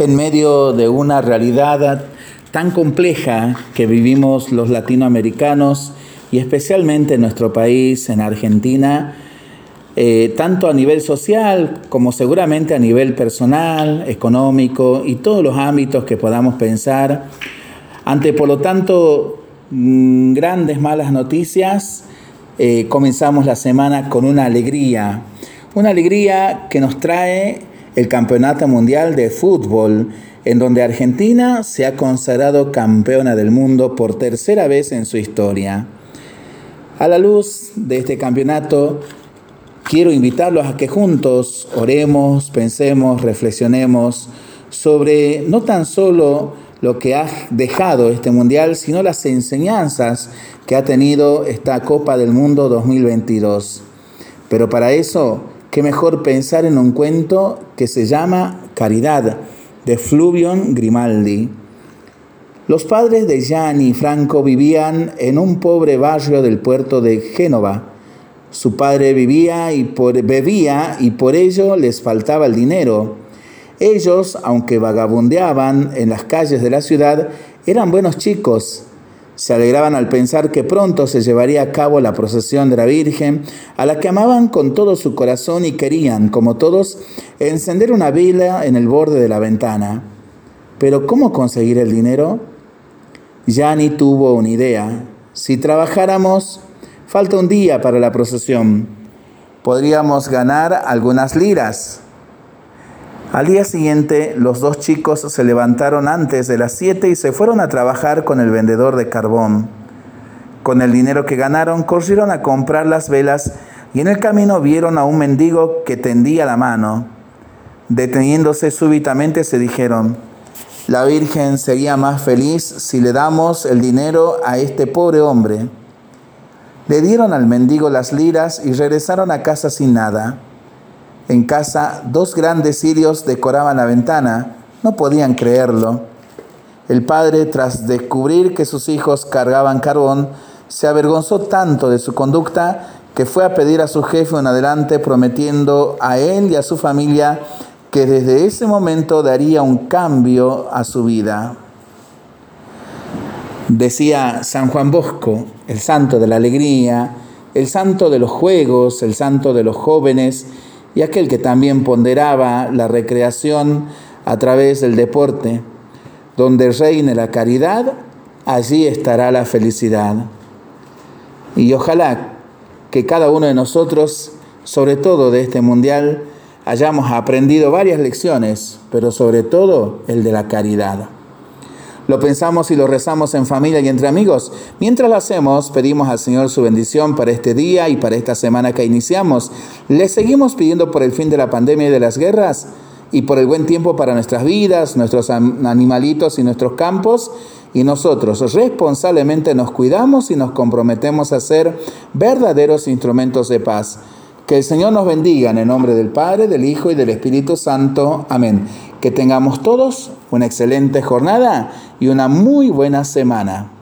en medio de una realidad tan compleja que vivimos los latinoamericanos y especialmente en nuestro país, en Argentina, eh, tanto a nivel social como seguramente a nivel personal, económico y todos los ámbitos que podamos pensar. Ante, por lo tanto, mm, grandes malas noticias, eh, comenzamos la semana con una alegría, una alegría que nos trae el Campeonato Mundial de Fútbol, en donde Argentina se ha consagrado campeona del mundo por tercera vez en su historia. A la luz de este campeonato, quiero invitarlos a que juntos oremos, pensemos, reflexionemos sobre no tan solo lo que ha dejado este mundial, sino las enseñanzas que ha tenido esta Copa del Mundo 2022. Pero para eso, qué mejor pensar en un cuento que se llama Caridad, de Fluvion Grimaldi. Los padres de Gianni Franco vivían en un pobre barrio del puerto de Génova. Su padre vivía y por, bebía y por ello les faltaba el dinero. Ellos, aunque vagabundeaban en las calles de la ciudad, eran buenos chicos. Se alegraban al pensar que pronto se llevaría a cabo la procesión de la Virgen, a la que amaban con todo su corazón y querían, como todos, encender una vela en el borde de la ventana. Pero ¿cómo conseguir el dinero? ni tuvo una idea. Si trabajáramos, falta un día para la procesión. Podríamos ganar algunas liras. Al día siguiente, los dos chicos se levantaron antes de las siete y se fueron a trabajar con el vendedor de carbón. Con el dinero que ganaron, corrieron a comprar las velas y en el camino vieron a un mendigo que tendía la mano. Deteniéndose súbitamente se dijeron, la Virgen sería más feliz si le damos el dinero a este pobre hombre. Le dieron al mendigo las liras y regresaron a casa sin nada. En casa, dos grandes cirios decoraban la ventana. No podían creerlo. El padre, tras descubrir que sus hijos cargaban carbón, se avergonzó tanto de su conducta que fue a pedir a su jefe un adelante prometiendo a él y a su familia que desde ese momento daría un cambio a su vida. Decía San Juan Bosco, el santo de la alegría, el santo de los juegos, el santo de los jóvenes, y aquel que también ponderaba la recreación a través del deporte. Donde reine la caridad, allí estará la felicidad. Y ojalá que cada uno de nosotros, sobre todo de este mundial, hayamos aprendido varias lecciones, pero sobre todo el de la caridad. Lo pensamos y lo rezamos en familia y entre amigos. Mientras lo hacemos, pedimos al Señor su bendición para este día y para esta semana que iniciamos. Le seguimos pidiendo por el fin de la pandemia y de las guerras y por el buen tiempo para nuestras vidas, nuestros animalitos y nuestros campos. Y nosotros responsablemente nos cuidamos y nos comprometemos a ser verdaderos instrumentos de paz. Que el Señor nos bendiga en el nombre del Padre, del Hijo y del Espíritu Santo. Amén. Que tengamos todos una excelente jornada y una muy buena semana.